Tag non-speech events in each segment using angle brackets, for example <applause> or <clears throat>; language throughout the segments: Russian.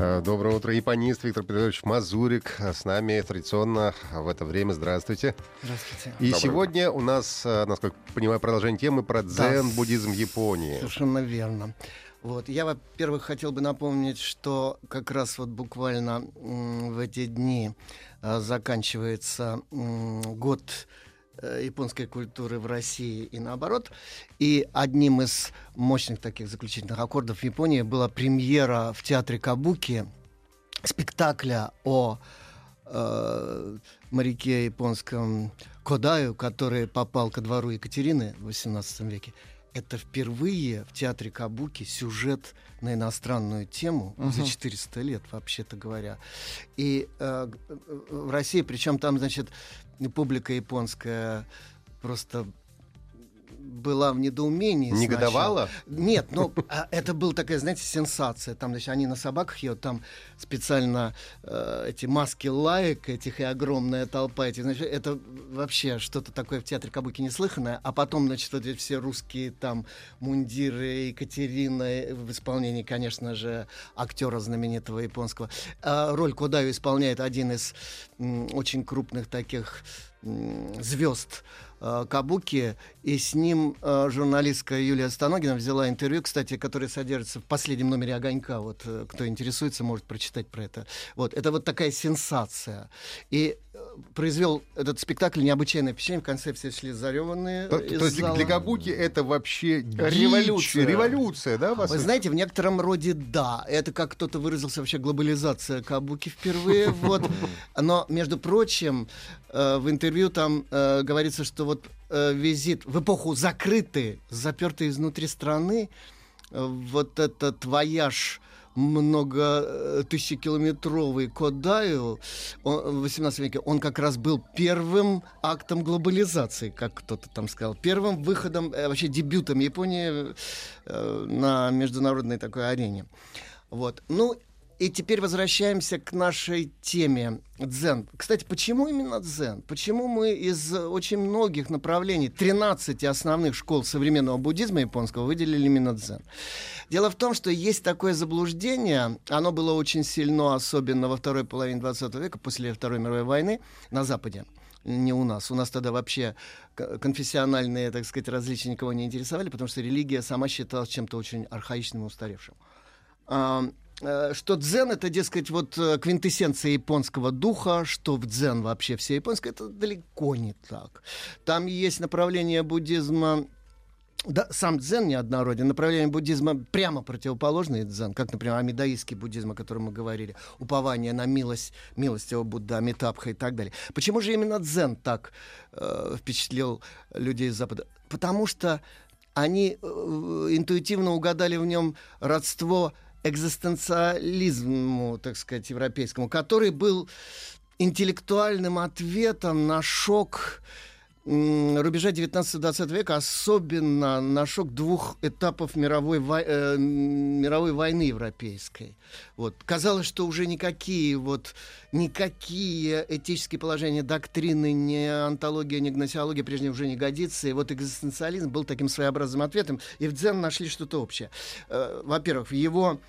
Э, Доброе утро, японист Виктор Петрович Мазурик э, с нами традиционно в это время. Здравствуйте. Здравствуйте. И Доброе сегодня у нас, э, насколько понимаю, продолжение темы про дзен, буддизм в Японии. Совершенно верно. Вот. Я, во-первых, хотел бы напомнить, что как раз вот буквально в эти дни заканчивается год японской культуры в России и наоборот. И одним из мощных таких заключительных аккордов в Японии была премьера в театре Кабуки спектакля о э, моряке японском Кодаю, который попал ко двору Екатерины в XVIII веке. Это впервые в театре Кабуки сюжет на иностранную тему за 400 лет, вообще-то говоря. И э, г- э, в России, причем там, значит, публика японская просто была в недоумении. сначала. Негодовала? Нет, ну а, это была такая, знаете, сенсация. Там, значит, они на собаках едут, там специально э, эти маски лаек этих и огромная толпа этих, значит, это вообще что-то такое в театре Кабуки неслыханное. А потом, значит, вот эти все русские там мундиры Екатерины в исполнении, конечно же, актера знаменитого японского. А роль Кодаю исполняет один из м, очень крупных таких звезд э, Кабуки, и с ним э, журналистка Юлия Станогина взяла интервью, кстати, которое содержится в последнем номере «Огонька». Вот э, кто интересуется, может прочитать про это. Вот, это вот такая сенсация. И произвел этот спектакль необычайное впечатление. В конце все шли зареванные То, то есть для- зала. для Кабуки это вообще дичь, Революция. революция, да? по Вы знаете, в некотором роде да. Это, как кто-то выразился, вообще глобализация Кабуки впервые. <laughs> Вот. Но, между прочим, э, в интервью там э, говорится, что вот э, визит в эпоху закрытой, запертой изнутри страны, вот этот вояж много э, тысячекилометровый Кодаю он- в 18 веке, он как раз был первым актом глобализации, как кто-то там сказал, первым выходом, э, вообще дебютом Японии э, на международной такой арене. Вот. Ну, и теперь возвращаемся к нашей теме дзен. Кстати, почему именно дзен? Почему мы из очень многих направлений, 13 основных школ современного буддизма японского выделили именно дзен? Дело в том, что есть такое заблуждение, оно было очень сильно, особенно во второй половине 20 века, после Второй мировой войны на Западе не у нас. У нас тогда вообще конфессиональные, так сказать, различия никого не интересовали, потому что религия сама считалась чем-то очень архаичным и устаревшим. Э, что дзен это, дескать, вот э, квинтэссенция японского духа, что в дзен вообще все японское, это далеко не так. Там есть направление буддизма да, сам дзен неоднороден. Направление буддизма прямо противоположное дзен, как, например, амидаистский буддизм, о котором мы говорили, упование на милость, милостивого Будда, Амитабха и так далее. Почему же именно дзен так э, впечатлил людей Запада? Потому что они э, интуитивно угадали в нем родство экзистенциализму, так сказать, европейскому, который был интеллектуальным ответом на шок рубежа 19-20 века, особенно на шок двух этапов мировой, вой- э, мировой войны европейской. Вот. Казалось, что уже никакие, вот, никакие этические положения, доктрины, ни антология, ни гносеология прежде уже не годится. И вот экзистенциализм был таким своеобразным ответом. И в дзен нашли что-то общее. Э, во-первых, в его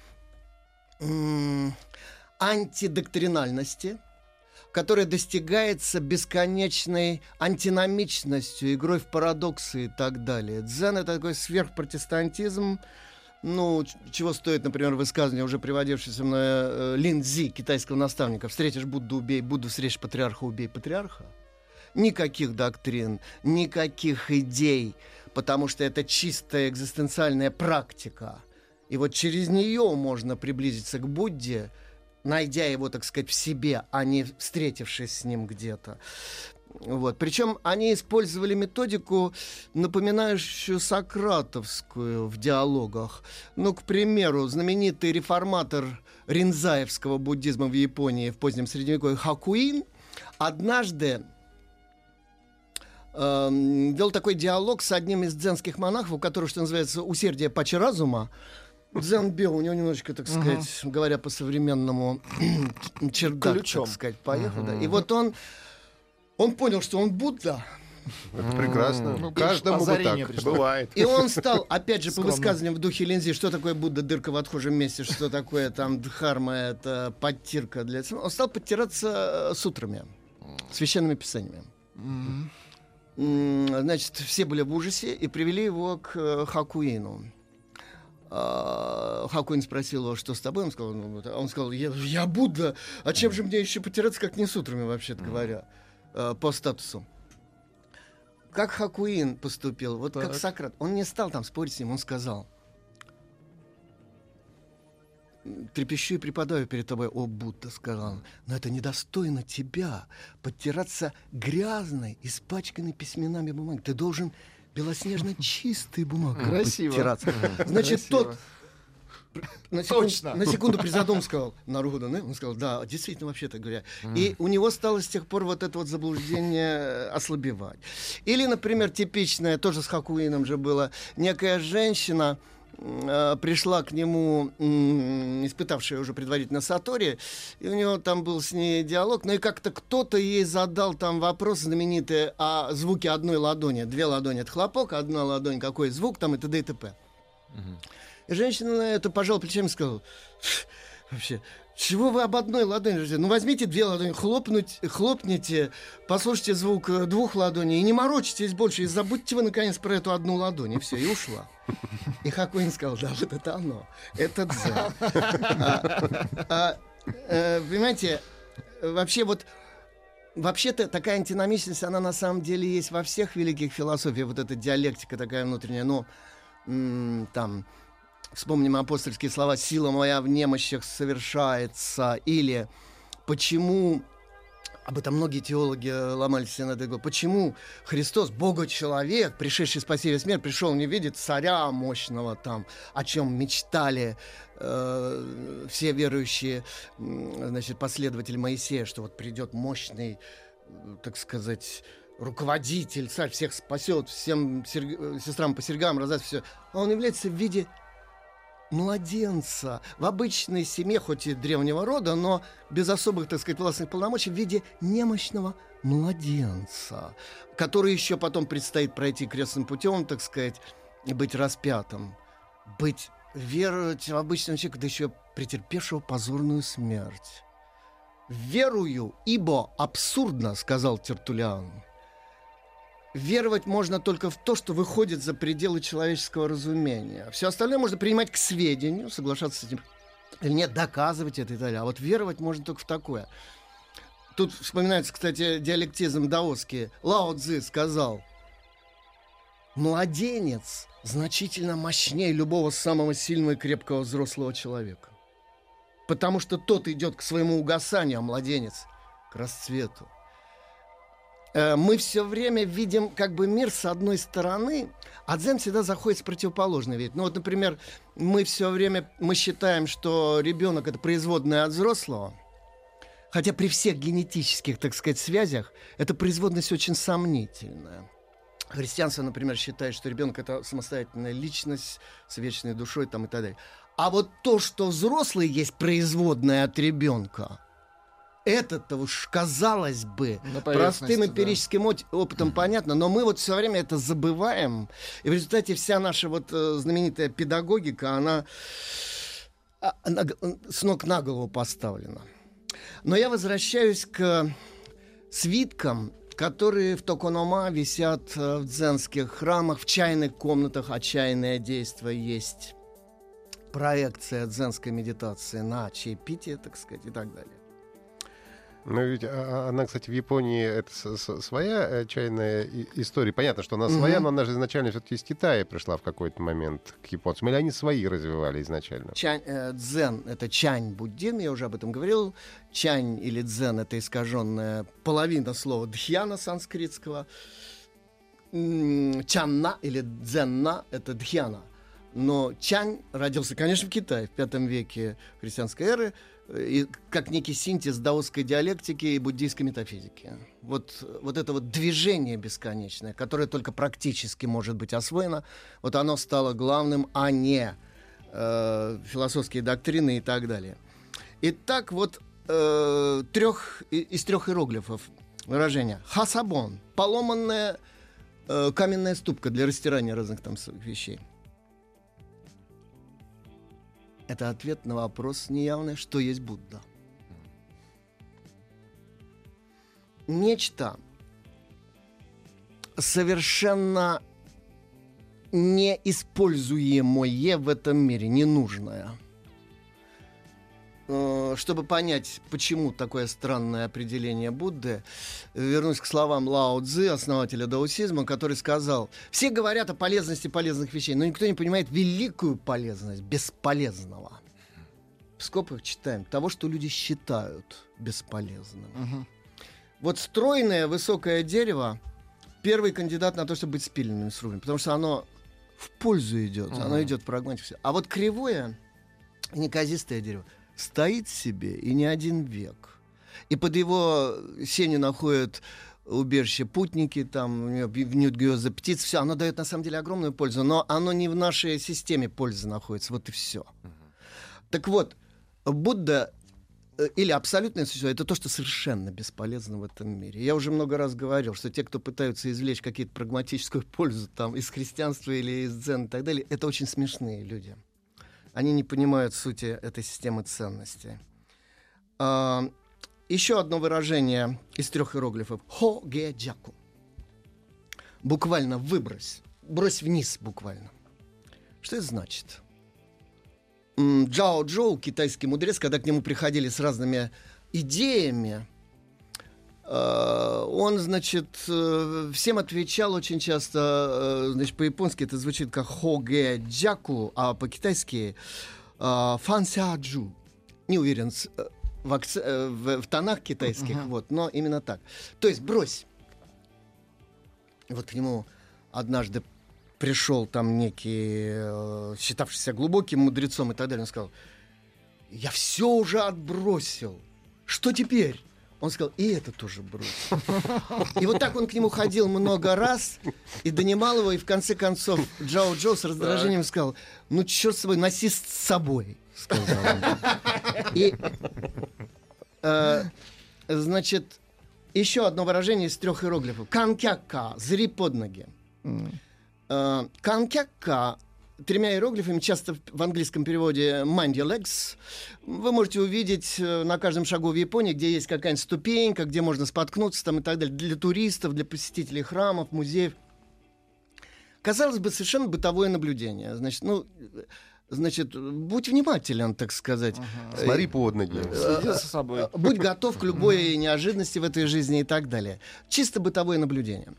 антидоктринальности, которая достигается бесконечной антиномичностью, игрой в парадоксы и так далее. Дзен — это такой сверхпротестантизм, ну, чего стоит, например, высказывание, уже приводившееся мной э, Линдзи, китайского наставника, «Встретишь Будду, убей Будду, встретишь патриарха, убей патриарха». Никаких доктрин, никаких идей, потому что это чистая экзистенциальная практика. И вот через нее можно приблизиться к Будде, найдя его, так сказать, в себе, а не встретившись с ним где-то. Вот. Причем они использовали методику, напоминающую сократовскую в диалогах. Ну, к примеру, знаменитый реформатор ринзаевского буддизма в Японии в позднем Средневековье Хакуин – однажды эм, вел такой диалог с одним из дзенских монахов, у которого, что называется, усердие паче разума. Дзен бил, у него немножечко, так сказать, говоря по-современному, <clears throat> чердак, Ключом. так сказать, поехал. да. И вот он, он понял, что он Будда, Это прекрасно. Ну, Каждому бы так. пришло. Бывает. И он стал, опять же, по высказываниям в духе Линзи, что такое Будда, дырка в отхожем месте, что такое там дхарма, это подтирка для... Он стал подтираться э, сутрами, священными писаниями. М, Значит, все были в ужасе и привели его к э, Хакуину. А, Хакуин спросил его, что с тобой? Он сказал, ну, а он сказал, я, я Будда, а чем же мне еще потираться, как не сутрами, вообще-то говоря, э, по статусу. Как Хакуин поступил, вот как Так. Сократ, он не стал там спорить с ним, он сказал, трепещу и преподаю перед тобой, о Будда, сказал он, но это недостойно тебя, подтираться грязной, испачканной письменами бумаги. Ты должен белоснежно <laughs> чистой бумагой Красиво. Значит, Красиво. тот на секунду, Точно. на секунду призадумался, сказал, Наругуда, он сказал, да, действительно, вообще-то говоря. И у него стало с тех пор вот это вот заблуждение э, ослабевать. Или, например, типичное, тоже с Хакуином же было, некая женщина пришла к нему, испытавшая уже предварительно Сатори, и у него там был с ней диалог, ну и как-то кто-то ей задал там вопрос знаменитый о звуке одной ладони. Две ладони — это хлопок, одна ладонь — какой звук там, и т.д. и т.п. И женщина на это пожала плечами и сказала, «Ф, вообще, чего вы об одной ладони? говорите? Ну, возьмите две ладони, хлопнуть, хлопните, послушайте звук э, двух ладоней и не морочитесь больше, и забудьте вы, наконец, про эту одну ладонь. И все, и ушла. И Хакуин сказал, да, вот это оно, это дзен. А, а, э, Понимаете, вообще вот Вообще-то такая антиномичность, она на самом деле есть во всех великих философиях, вот эта диалектика такая внутренняя, ну, м, там, вспомним апостольские слова «сила моя в немощах совершается» или «почему...» Об этом многие теологи э, ломали себе над головой. Почему Христос, Бога-человек, пришедший спасти весь мир, пришел не видит царя мощного там, о чем мечтали э, все верующие, значит, последователи Моисея, что вот придет мощный, э, так сказать, руководитель, царь всех спасет, всем э, сестрам по серьгам раздаст все. А он является в виде младенца в обычной семье, хоть и древнего рода, но без особых, так сказать, властных полномочий, в виде немощного младенца, который еще потом предстоит пройти крестным путем, так сказать, и быть распятым, быть веровать в обычного человека, да еще претерпевшего позорную смерть. «Верую, ибо абсурдно», — сказал Тертулиан. Веровать можно только в то, что выходит за пределы человеческого разумения. Все остальное можно принимать к сведению, соглашаться с этим или нет, доказывать это и так далее. А вот веровать можно только в такое. Тут вспоминается, кстати, диалектизм даосский. Лао Цзи сказал, младенец значительно мощнее любого самого сильного и крепкого взрослого человека. Потому что тот идет к своему угасанию, а младенец к расцвету. Э, Мы все время видим как бы мир с одной стороны, а дзен всегда заходит с противоположной ведь. Ну вот, например, мы все время мы считаем, что ребенок это производная от взрослого, хотя при всех генетических, так сказать, связях эта производность очень сомнительная. Христианство, например, считает, что ребенок это самостоятельная личность с вечной душой там, и так далее. А вот то, что взрослый есть производная от ребенка, это-то уж, казалось бы, простым да. эмпирическим от- опытом понятно, но мы вот все время это забываем. И в результате вся наша вот э, знаменитая педагогика, она, а, она г- с ног на голову поставлена. Но я возвращаюсь к свиткам, которые в Токонома висят э, в дзенских храмах, в чайных комнатах, а чайное действие есть проекция дзенской медитации на чаепитие, так сказать, и так далее. Ну, ведь а, а, она, кстати, в Японии это своя э, чайная история. Понятно, что она своя, Мгм. но она же изначально все-таки из Китая пришла в какой-то момент к японцам. Или они свои развивали изначально? Чань, э, дзен — это чань буддизм, я уже об этом говорил. Чань или дзен — это искаженная половина слова дхьяна санскритского. Чанна или дзенна — это дхьяна. Но чань родился, конечно, в Китае в пятом веке христианской эры. и, как некий синтез даосской диалектики и буддийской метафизики. Вот, вот это вот движение бесконечное, которое только практически может быть освоено, вот оно стало главным, а не э, философские доктрины и так далее. Итак, вот э, трех, из трех иероглифов выражение. Хасабон. Поломанная э, каменная ступка для растирания разных там вещей. Это ответ на вопрос неявный, что есть Будда. Нечто совершенно неиспользуемое в этом мире, ненужное – чтобы понять, почему такое странное определение Будды, вернусь к словам Лао Цзы, основателя даосизма, который сказал, все говорят о полезности полезных вещей, но никто не понимает великую полезность бесполезного. В скобках читаем того, что люди считают бесполезным. Угу. Вот стройное высокое дерево первый кандидат на то, чтобы быть спиленным срубленным, потому что оно в пользу идет, угу. оно идет прагматически. А вот кривое, неказистое дерево — стоит себе и не один век. И под его сенью находят убежище путники, там в Ньют-Гиоза птиц, все, оно дает на самом деле огромную пользу, но оно не в нашей системе пользы находится, вот и все. Uh-huh. Так вот, Будда э, или абсолютное существо, это то, что совершенно бесполезно в этом мире. Я уже много раз говорил, что те, кто пытаются извлечь какие-то прагматическую пользу там, из христианства или из дзен и так далее, это очень смешные люди они не понимают сути этой системы ценностей. А, еще одно выражение из трех иероглифов. Хо ге джаку. Буквально выбрось. Брось вниз буквально. Что это значит? Джао Джоу, китайский мудрец, когда к нему приходили с разными идеями, он, значит, э, всем отвечал очень часто, э, значит, по-японски это звучит как хоге джаку, а по-китайски фан джу. Не уверен в, акц... в, в тонах китайских, uh-huh. вот, но именно так. То есть брось. Вот к нему однажды пришел там некий, считавшийся глубоким мудрецом и так далее, он сказал, я все уже отбросил. Что теперь? Он сказал, и это тоже брось. И вот так он к нему ходил много раз и донимал его, и в конце концов Джао Джо с раздражением сказал, ну черт с собой, носи с собой, сказал он. И, э, значит, еще одно выражение из трех иероглифов. Канкяка, зри под ноги. Э, канкяка тремя иероглифами, часто в английском переводе «mind your legs», вы можете увидеть э, на каждом шагу в Японии, где есть какая-нибудь ступенька, где можно споткнуться там и так далее, для туристов, для посетителей храмов, музеев. Казалось бы, совершенно бытовое наблюдение. Значит, ну, Значит, будь внимателен, так сказать. Ага. Смотри под ноги. Следи за собой. Будь готов к любой неожиданности в этой жизни и так далее. Чисто бытовое наблюдение.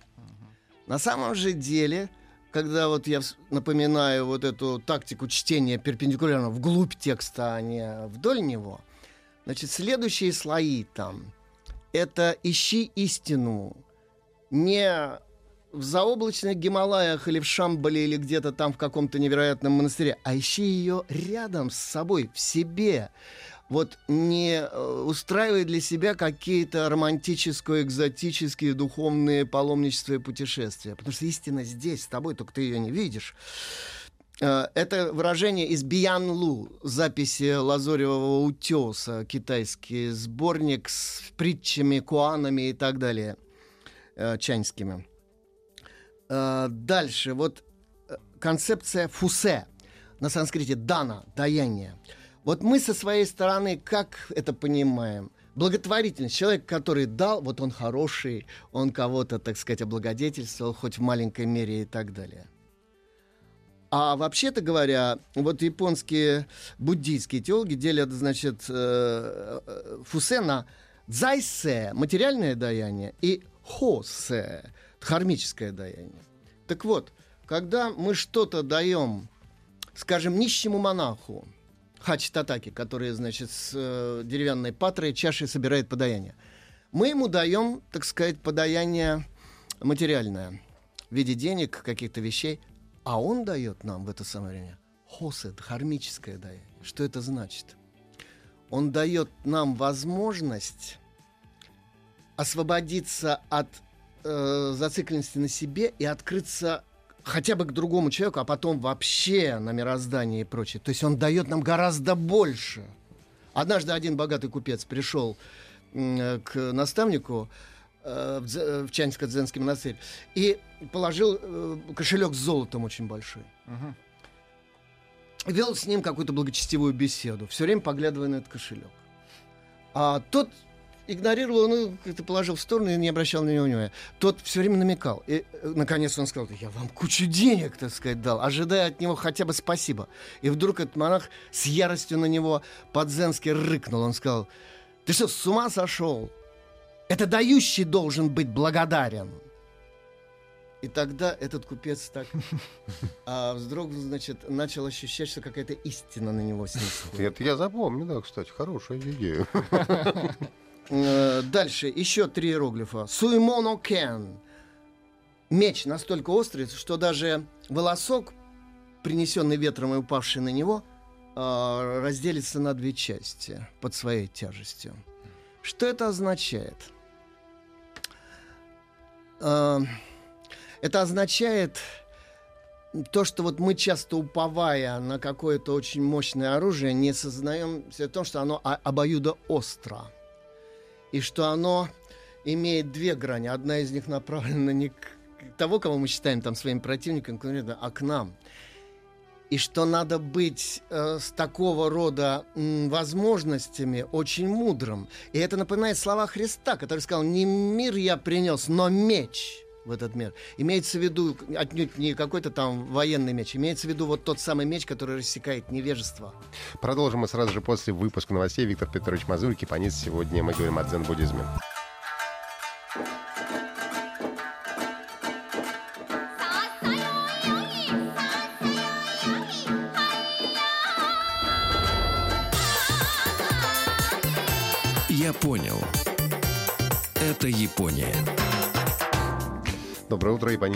На самом же деле когда вот я напоминаю вот эту тактику чтения перпендикулярно вглубь текста, а не вдоль него, значит, следующие слои там — это «ищи истину» не в заоблачных Гималаях или в Шамбале или где-то там в каком-то невероятном монастыре, а ищи ее рядом с собой, в себе вот не э, устраивает для себя какие-то романтические, экзотические, духовные паломничества и путешествия. Потому что истина здесь, с тобой, только ты ее не видишь. Э, это выражение из Биян Лу, записи Лазоревого утеса, китайский сборник с притчами, куанами и так далее, э, чаньскими. Дальше, вот концепция фусе, на санскрите дана, даяние – вот мы со своей стороны как это понимаем? Благотворительность. Человек, который дал, вот он хороший, он кого-то, так сказать, облагодетельствовал, хоть в маленькой мере и так далее. А вообще-то говоря, вот японские буддийские теологи делят, значит, э, э, фусе на дзайсе, материальное даяние, и хосе, дхармическое даяние. Так вот, когда мы что-то даем, скажем, нищему монаху, хач-татаки, который, значит, с э, деревянной патрой чашей собирает подаяние. Мы ему даем, так сказать, подаяние материальное в виде денег, каких-то вещей, а он дает нам в это самое время хосе, дхармическое даяние. Что это значит? Он дает нам возможность освободиться от э, зацикленности на себе и открыться хотя бы к другому человеку, а потом вообще на мироздание и прочее. То есть он дает нам гораздо больше. Однажды один богатый купец пришел э, к наставнику э, в, Дзе- в Чаньско-Дзенский монастырь и положил э, кошелек с золотом очень большой. Мгм. Вел с ним какую-то благочестивую беседу, все время поглядывая на этот кошелек. А тот игнорировал, ну, как-то положил в сторону и не обращал на него внимания. Тот все время намекал. И, э, наконец, он сказал, я вам кучу денег, так сказать, дал, ожидая от него хотя бы спасибо. И вдруг этот монах с яростью на него по-дзенски рыкнул. Он сказал, ты что, с ума сошел? Это дающий должен быть благодарен. И тогда этот купец так а, вздрогнул, значит, начал ощущать, что какая-то истина на него снисходит. Это я запомню, да, кстати, хорошая идея. Э, Дальше еще три иероглифа. Суимоно кен. Меч настолько острый, что даже волосок, принесенный ветром и упавший на него, э, разделится на две части под своей тяжестью. Что это означает? Э, Это означает то, что вот мы часто уповая на какое-то очень мощное оружие, не сознаем о том, что оно обоюдоостро. И что оно имеет две грани. Одна из них направлена не к того, кого мы считаем там своим противником, конкретно, а к нам. И что надо быть э, с такого рода м, возможностями очень мудрым. И это напоминает слова Христа, который сказал, не мир я принес, но меч в этот мир. Имеется в виду отнюдь не какой-то там военный меч, имеется в виду вот тот самый меч, который рассекает невежество. Продолжим мы сразу же после выпуска новостей. Виктор Петрович Мазур, кипанец. Сегодня мы говорим о дзен-буддизме.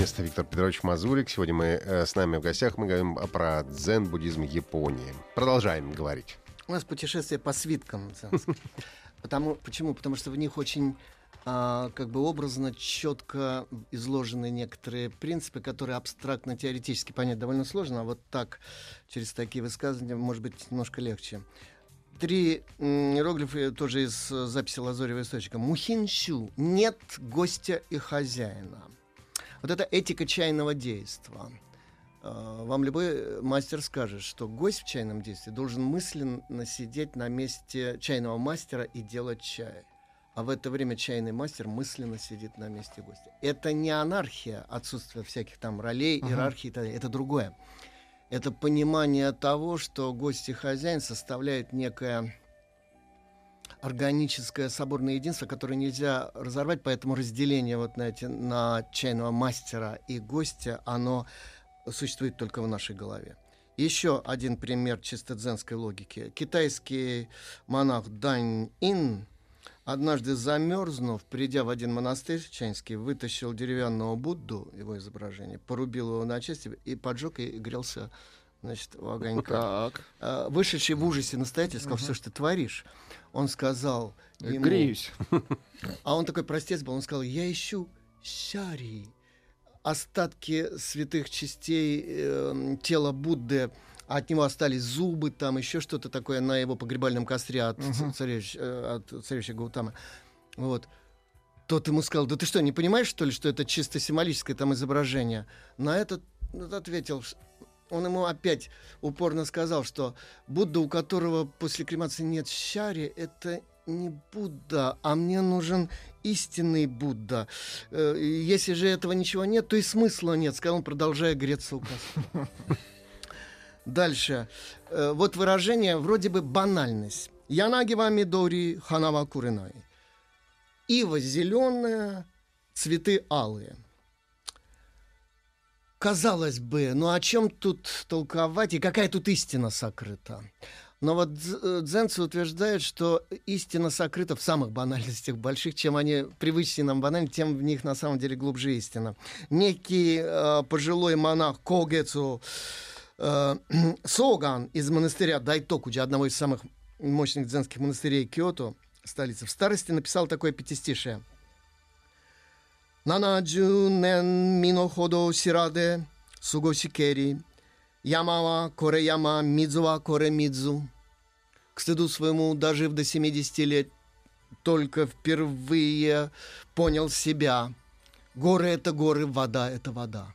Японист Виктор Петрович Мазурик. Сегодня мы э, с нами в гостях. Мы говорим про дзен-буддизм Японии. Продолжаем говорить. У нас путешествие по свиткам. дзенским. <laughs> Потому, почему? Потому что в них очень а, как бы образно, четко изложены некоторые принципы, которые абстрактно-теоретически понять довольно сложно, а вот так, через такие высказывания, может быть, немножко легче. Три м, иероглифа тоже из э, записи Лазорева источника. Мухинщу. Нет гостя и хозяина. Вот это этика чайного действа. Э, Вам любой мастер скажет, что гость в чайном действии должен мысленно сидеть на месте чайного мастера и делать чай. А в это время чайный мастер мысленно сидит на месте гостя. Это не анархия, отсутствие всяких там ролей, иерархии, и так далее. это другое. Это понимание того, что гость и хозяин составляют некое органическое соборное единство, которое нельзя разорвать, поэтому разделение вот на, эти, на чайного мастера и гостя, оно существует только в нашей голове. Еще один пример чисто дзенской логики. Китайский монах Дань Ин, однажды замерзнув, придя в один монастырь чайский, вытащил деревянного Будду, его изображение, порубил его на части и поджег и грелся значит, у огонька. Так. А, Вышедший в ужасе настоятель сказал, все, что ты творишь. Он сказал ему- Греюсь. а он такой простец был, он сказал, я ищу сяри, остатки святых частей э, тела Будды, а от него остались зубы, там еще что-то такое на его погребальном костре от, ц- царевич- э, от царевича Гаутамы. Вот. Тот ему сказал, да ты что, не понимаешь, что ли, что это чисто символическое там изображение? На этот тот ответил, он ему опять упорно сказал, что Будда, у которого после кремации нет щари, это не Будда, а мне нужен истинный Будда. Э, Если же этого ничего нет, то и смысла нет, сказал он, продолжая греться у костра. <laughs> Дальше. Э, Вот выражение вроде бы банальность. Янагива мидори ханава куринай. Ива зеленая, цветы алые. Казалось бы, ну о чем тут толковать и какая тут истина сокрыта? Но вот э, дзенцы утверждают, что истина сокрыта в самых банальностях больших. Чем они привычнее нам банальны, тем в них на самом деле глубже истина. Некий э, пожилой монах Когецу э, <clears throat> Соган из монастыря Дайтокуджи, одного из самых мощных дзенских монастырей Киото, столицы, в старости написал такое пятистишее. «Нанаджу нен мино ходо сираде сугосикери, ямава коре яма, мидзуа коре мидзу». К стыду своему, дожив до 70 лет, только впервые понял себя. Горы — это горы, вода — это вода.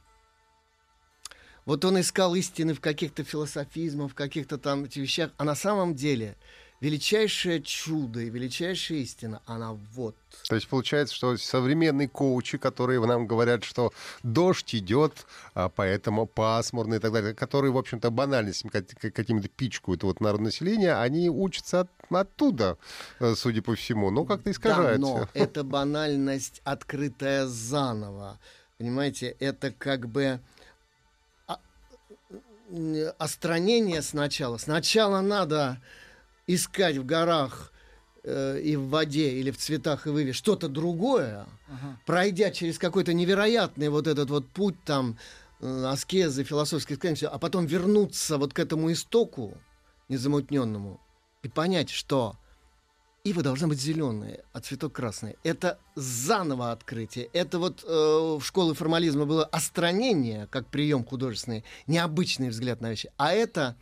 Вот он искал истины в каких-то философизмах, в каких-то там вещах, а на самом деле величайшее чудо и величайшая истина, она вот. То есть получается, что современные коучи, которые нам говорят, что дождь идет, а поэтому пасмурно и так далее, которые, в общем-то, банальностями какими-то пичкают вот народное население, они учатся от, оттуда, э, судя по всему. Ну, как-то искажается. Да, но это банальность, открытая заново. Понимаете, это как бы а, остранение сначала. Сначала надо искать в горах э, и в воде или в цветах и выве что-то другое, ага. пройдя через какой-то невероятный вот этот вот путь там э, аскезы, философские склонности, а потом вернуться вот к этому истоку незамутненному и понять, что ива должна быть зеленая, а цветок красный. Это заново открытие. Это вот э, в школе формализма было остранение, как прием художественный, необычный взгляд на вещи. А это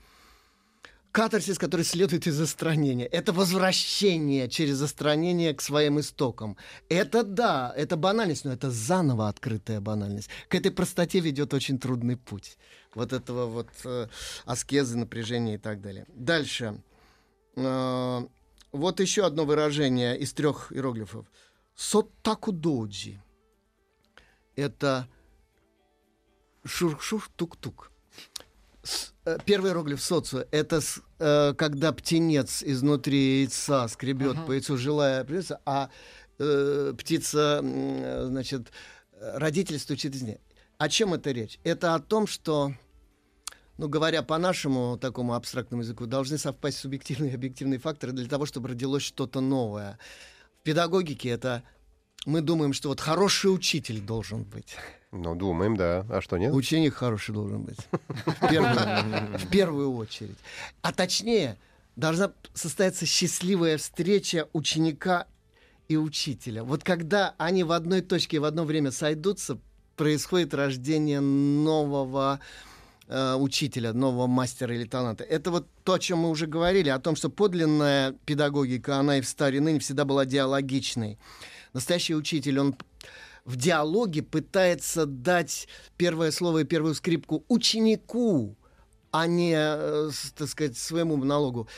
катарсис, который следует из застранения. Это возвращение через застранение к своим истокам. Это да, это банальность, но это заново открытая банальность. К этой простоте ведет очень трудный путь. Вот этого вот э, аскезы, напряжения и так далее. Дальше. Э, вот еще одно выражение из трех иероглифов. Соттаку доджи. Это шур-шур-тук-тук. Э, первый иероглиф социо — это э, когда птенец изнутри яйца скребет uh-huh. по яйцу, желая птица, а э, птица, э, значит, родитель стучит из нее. О чем это речь? Это о том, что, ну, говоря по нашему такому абстрактному языку, должны совпасть субъективные и объективные факторы для того, чтобы родилось что-то новое. В педагогике это мы думаем, что вот хороший учитель должен быть. Ну, думаем, да. А что нет? Ученик хороший должен быть. В первую, очередь. А точнее, должна состояться счастливая встреча ученика и учителя. Вот когда они в одной точке в одно время сойдутся, происходит рождение нового э, учителя, нового мастера или таланта. Это вот то, о чем мы уже говорили, о том, что подлинная педагогика, она и в старе, ныне всегда была диалогичной. Настоящий учитель, он в диалоге пытается дать первое слово и первую скрипку ученику, а не, э, так сказать, своему монологу.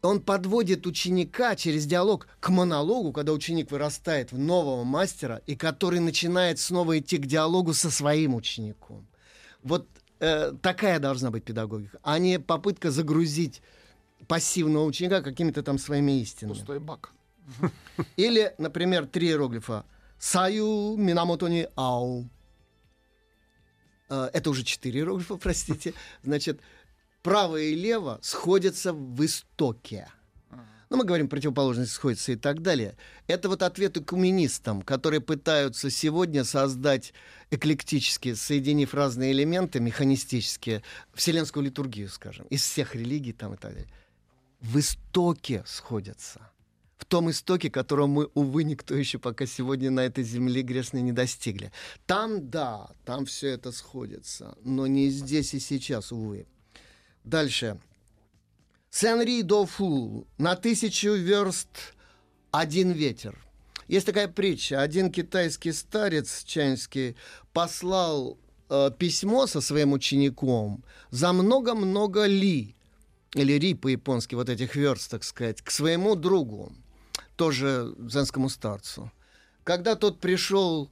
Он подводит ученика через диалог к монологу, когда ученик вырастает в нового мастера, и который начинает снова идти к диалогу со своим учеником. Вот э, такая должна быть педагогика, а не попытка загрузить пассивного ученика какими-то там своими истинами. Пустой бак. Или, например, три иероглифа – Саю Минамотони Ау. Э, это уже четыре иероглифа, <laughs> простите. Значит, право и лево сходятся в истоке. Ну, мы говорим, противоположность сходится и так далее. Это вот ответы коммунистам, которые пытаются сегодня создать эклектически, соединив разные элементы механистические, вселенскую литургию, скажем, из всех религий там и так далее. В истоке сходятся в том истоке, которого мы, увы, никто еще пока сегодня на этой земле грешной не достигли. Там, да, там все это сходится, но не здесь и сейчас, увы. Дальше. Сенри до фу. На тысячу верст один ветер. Есть такая притча. Один китайский старец чайский послал э, письмо со своим учеником за много-много ли, или ри по-японски, вот этих верст, так сказать, к своему другу тоже дзенскому старцу. Когда тот пришел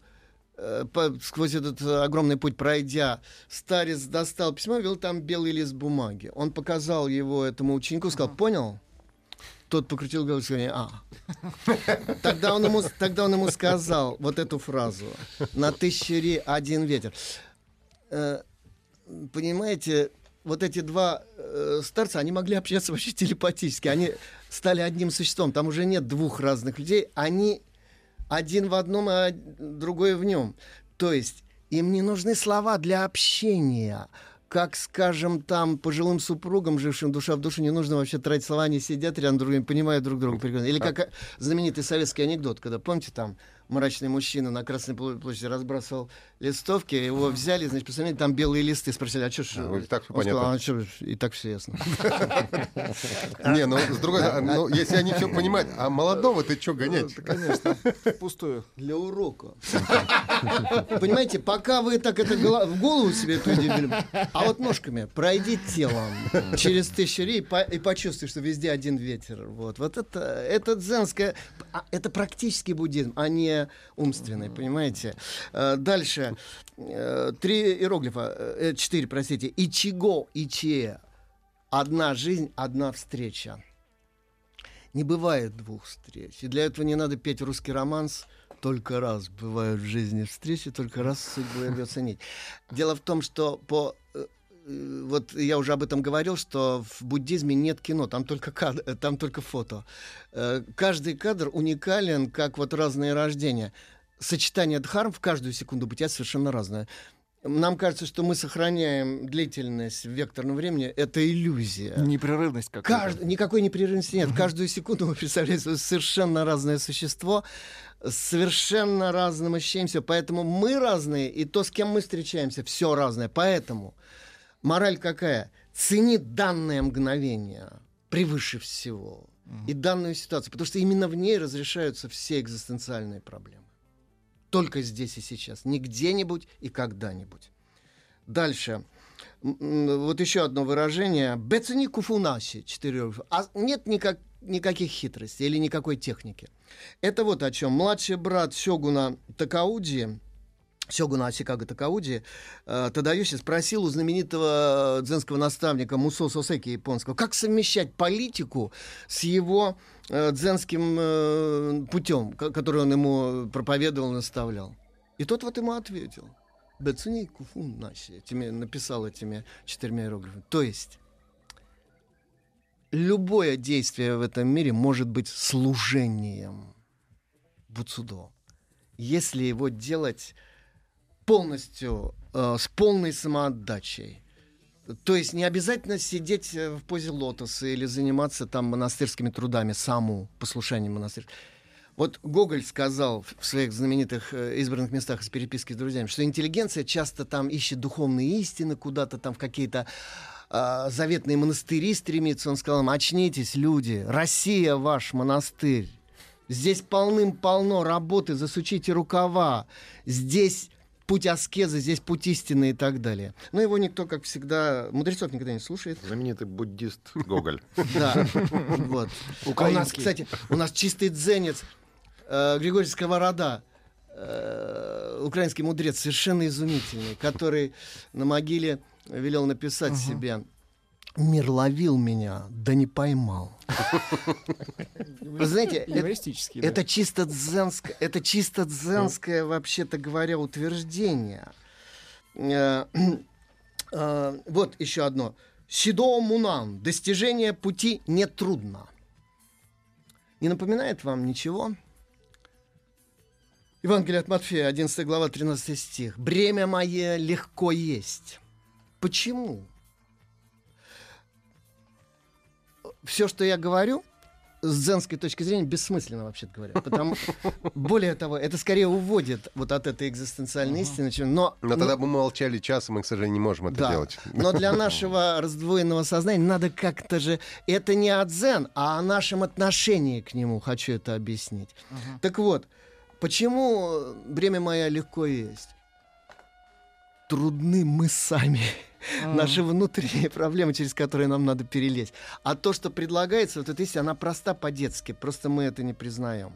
э, по, сквозь этот огромный путь пройдя, старец достал письмо, вел там белый лист бумаги. Он показал его этому ученику, сказал, понял? Тот покрутил голову и сказал, а. Тогда он, ему, тогда он ему сказал вот эту фразу. На тысячи один ветер. Э, понимаете, вот эти два э, старца, они могли общаться <laughs> вообще телепатически. Они стали одним существом. Там уже нет двух разных людей. Они один в одном, а другой в нем. То есть им не нужны слова для общения. как, скажем, там пожилым супругам, жившим душа в душу, не нужно вообще тратить слова, они сидят рядом друг другом, понимают друг друга прекрасно. Или как э, знаменитый советский анекдот, когда, помните, там мрачный мужчина на Красной площади разбрасывал листовки, его взяли, значит, посмотрели, там белые листы, спросили, а что ж... А, так Он сказал, а что, и так все ясно. <laughs> Не, ну, с другой стороны, ну, если они все понимают, а молодого ты что гонять? Конечно, пустую. Для урока. Понимаете, пока вы так это в голову себе эту идею а вот ножками пройди телом через тысячу рей и почувствуй, что везде один ветер. Вот, вот это, это дзенское, а, это практически буддизм, а не умственный, понимаете? Э, дальше. Э, три иероглифа, э, четыре, простите. Ичиго, иче. Одна жизнь, одна встреча. Не бывает двух встреч. И для этого не надо петь русский романс только раз бывают в жизни встречи, только раз судьбу рвется нить. Дело в том, что по вот я уже об этом говорил, что в буддизме нет кино, там только, кадр, там только фото. Каждый кадр уникален, как вот разные рождения сочетание дхарм в каждую секунду бытия совершенно разное. Нам кажется, что мы сохраняем длительность в векторном времени. Это иллюзия. Непрерывность какая-то. Кажд... Никакой непрерывности нет. Каждую секунду мы представляем совершенно разное существо совершенно разным ощущением. Поэтому мы разные, и то, с кем мы встречаемся, все разное. Поэтому мораль какая? Цени данное мгновение превыше всего. И данную ситуацию. Потому что именно в ней разрешаются все экзистенциальные проблемы только здесь и сейчас, не где-нибудь и когда-нибудь. Дальше. Вот еще одно выражение. Бецени куфунаси. Четыре. А нет никак, никаких хитростей или никакой техники. Это вот о чем. Младший брат Сёгуна Такауди, Сёгуна Асикага Такауди, э, Тадаюси спросил у знаменитого дзенского наставника Мусо Сосеки японского, как совмещать политику с его э, дзенским э, путем, который он ему проповедовал, наставлял. И тот вот ему ответил. Бецуни куфун наси, написал этими четырьмя иероглифами. То есть любое действие в этом мире может быть служением Буцудо, если его делать полностью, э, с полной самоотдачей. То есть не обязательно сидеть э, в позе лотоса или заниматься там монастырскими трудами, саму послушанием монастырь. Вот Гоголь сказал в своих знаменитых э, избранных местах из переписки с друзьями, что интеллигенция часто там ищет духовные истины, куда-то там в какие-то э, заветные монастыри стремится. Он сказал им, очнитесь, люди, Россия ваш монастырь. Здесь полным-полно работы, засучите рукава. Здесь путь аскезы, здесь путь истины и так далее. Но его никто, как всегда, мудрецов никогда не слушает. Знаменитый буддист Гоголь. <laughs> Да, вот. А у нас, кстати, у нас чистый дзенец э, Григорий Сковорода, э, украинский мудрец, совершенно изумительный, который на могиле велел написать себе Мир ловил меня, да не поймал. Вы знаете, это, это чисто дзенское, это чисто дзенское, вообще-то говоря, утверждение. Э, э, вот еще одно. Сидо Мунан. Достижение пути нетрудно. Не напоминает вам ничего? Евангелие от Матфея, 11 глава, 13 стих. «Бремя мое легко есть». Почему? Все, что я говорю, с дзенской точки зрения бессмысленно, вообще говоря. Потому, <laughs> более того, это скорее уводит вот от этой экзистенциальной истины. Чем, но, но тогда бы мы молчали час, и мы, к сожалению, не можем это да, делать. Но для <laughs> нашего раздвоенного сознания надо как-то же... Это не о дзен, а о нашем отношении к нему, хочу это объяснить. Uh-huh. Так вот, почему бремя мое легко есть? Трудны мы сами mm. наши внутренние <laughs> проблемы, через которые нам надо перелезть. А то, что предлагается, вот эта истина, она проста по-детски, просто мы это не признаем.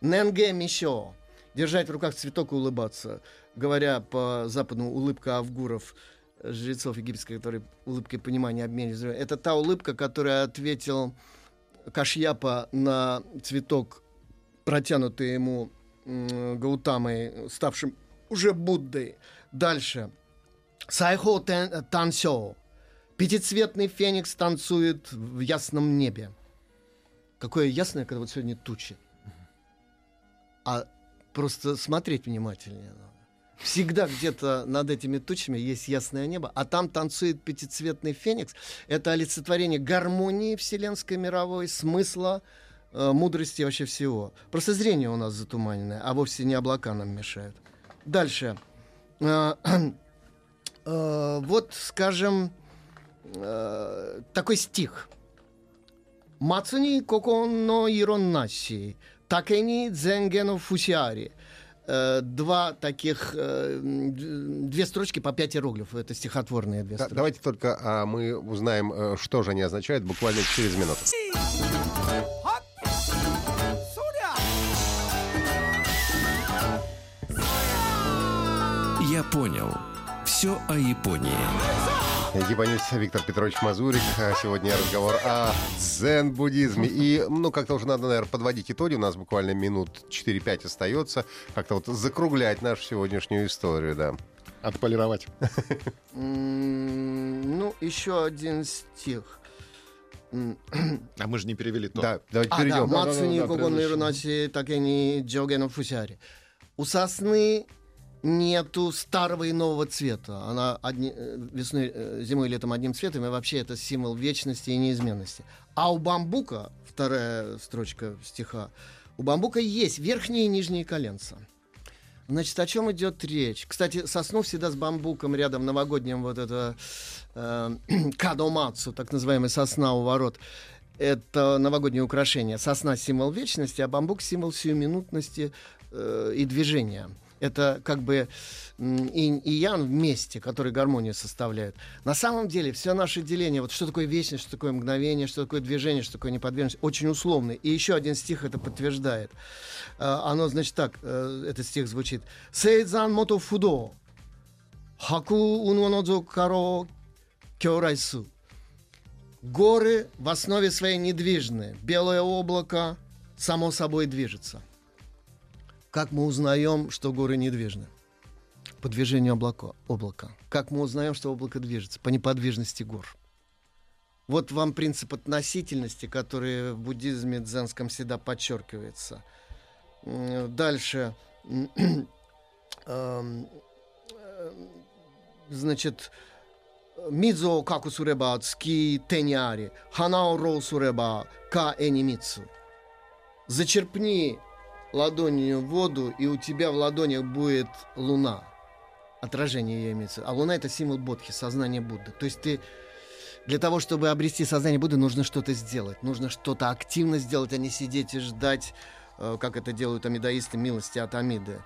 Ненге Мишо. Держать в руках цветок и улыбаться. Говоря по западному, улыбка Авгуров, жрецов египетских, которые улыбкой понимания обменивались. Это та улыбка, которая ответил Кашьяпа на цветок, протянутый ему Гаутамой, ставшим уже Буддой. Дальше. Сайхо Тансё. Пятицветный феникс танцует в ясном небе. Какое ясное, когда вот сегодня тучи. А просто смотреть внимательнее надо. Всегда где-то над этими тучами есть ясное небо, а там танцует пятицветный феникс. Это олицетворение гармонии вселенской мировой, смысла, э, мудрости вообще всего. Просто зрение у нас затуманенное, а вовсе не облака нам мешают. Дальше. Э, <clears throat> э, вот, скажем, э, такой стих. Мацуни коконо ироннаси, такени дзенгену фусиари. Два таких, две строчки по пять иероглифов. Это стихотворные две Да, строчки. давайте только а, мы узнаем, что же они означают буквально через минуту. Понял. Все о Японии. Японец Виктор Петрович Мазурик. А Сегодня разговор о дзен-буддизме. И, ну, как-то уже надо, наверное, подводить итоги. У нас буквально минут 4-5 остается. Как-то вот закруглять нашу сегодняшнюю историю, да. Отполировать. Ну, еще один стих. <clears throat> А мы же не перевели то. Да, давайте А, перейдем. да, Мацуни предыдущий. Ирунаси Такени Джогену Фусяри. У сосны нету старого и нового цвета. Она одни, э, весной, э, зимой и летом одним цветом, и вообще это символ вечности и неизменности. А у бамбука, вторая строчка стиха, у бамбука есть верхние и нижние коленца. Значит, о чем идет речь? Кстати, сосну всегда с бамбуком рядом, новогодним вот это э, <clears throat> кадомацу, так называемый сосна у ворот. Это новогоднее украшение. Сосна — символ вечности, а бамбук — символ сиюминутности э, и движения. Это как бы инь и ян вместе, которые гармонию составляют. На самом деле все наше деление, вот что такое вечность, что такое мгновение, что такое движение, что такое неподвижность, очень условный. И еще один стих это подтверждает. Э, Оно, значит, так, э, этот стих звучит. Сейдзан мото фудо, хаку унонодзо каро кёрайсу. Горы в основе своей недвижны. Белое облако само собой движется. Как мы узнаем, что горы недвижны? По движению облака. облака. Как мы узнаем, что облако движется? По неподвижности гор. Вот вам принцип относительности, который в буддизме дзенском всегда подчеркивается. Дальше. <clears throat> Эм, эм, Значит, Мидзо каку суреба цки теняри, ханао роу суреба ка энимицу. Зачерпни ладонью воду, и у тебя в ладонях будет луна. Отражение ее имеется. А луна это символ бодхи, сознание Будды. То есть ты для того, чтобы обрести сознание Будды, нужно что-то сделать. Нужно что-то активно сделать, а не сидеть и ждать, как это делают амидаисты, милости от Амиды,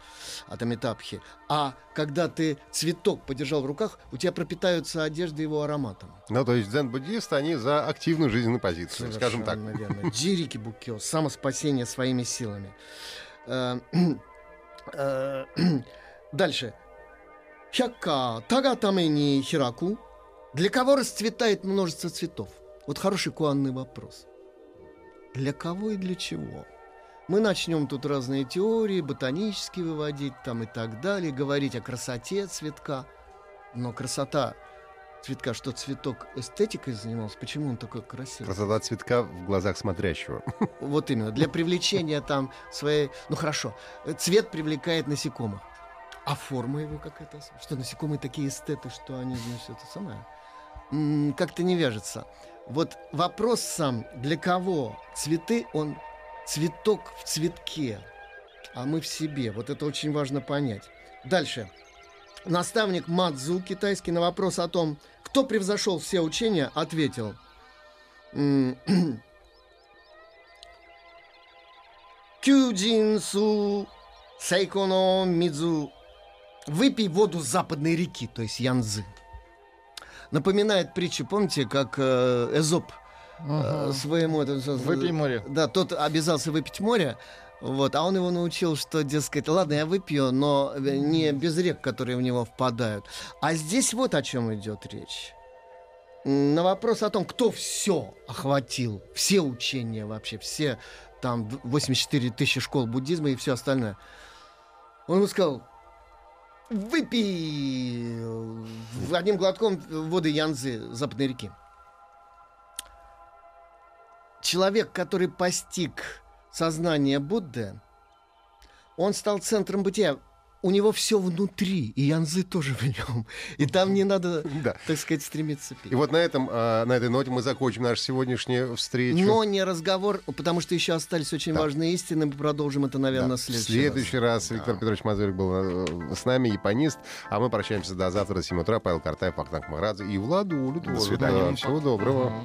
от Амитабхи. А когда ты цветок подержал в руках, у тебя пропитаются одежды его ароматом. Ну, то есть дзен-буддисты, они за активную жизненную позицию, скажем так. Совершенно верно. Джирики Буккё, самоспасение своими силами. Э, э, Дальше. Хякка тага тамени хираку. Для кого расцветает множество цветов? Вот хороший куанный вопрос. Для кого и для чего? Мы начнем тут разные теории, ботанические выводить там и так далее, говорить о красоте цветка. Но красота цветка, что цветок эстетикой занимался, почему он такой красивый? Красота цветка в глазах смотрящего. <laughs> Вот именно. Для привлечения там своей... Ну хорошо, цвет привлекает насекомых. А форма его какая-то... Что насекомые такие эстеты, что они, значит, это самое... Как-то не вяжется. Вот вопрос сам, для кого цветы, он цветок в цветке, а мы в себе. Вот это очень важно понять. Дальше. Наставник Мадзу, китайский, на вопрос о том, кто превзошел все учения, ответил. м, <clears throat> Кюджинсу Сайконо Мидзу. Выпей воду западной реки, то есть Янзы. Напоминает притчу, помните, как э, Эзоп э, своему... это, Выпей море. Да, тот обязался выпить море, вот, а он его научил, что, дескать, ладно, я выпью, но не без рек, которые в него впадают. А здесь вот о чем идет речь. На вопрос о том, кто все охватил, все учения вообще, все там 84 тысячи школ буддизма и все остальное. Он ему сказал, выпей одним глотком воды Янзы западной реки. Человек, который постиг сознание Будды, он стал центром бытия. у него все внутри, и янзы тоже в нем. И там не надо, Да. так сказать, стремиться петь. И вот на, этом, а, на этой ноте мы закончим нашу сегодняшнюю встречу. Но не разговор, потому что еще остались очень Да. важные истины. Мы продолжим это, наверное, Да. в В следующий, следующий раз Виктор Петрович Мазурик был э, с нами, японист. А мы прощаемся до завтра, до 7 утра. Павел Картаев, Ахтанг Махрадзе и Владуля тоже. свидания. Да, Всего доброго.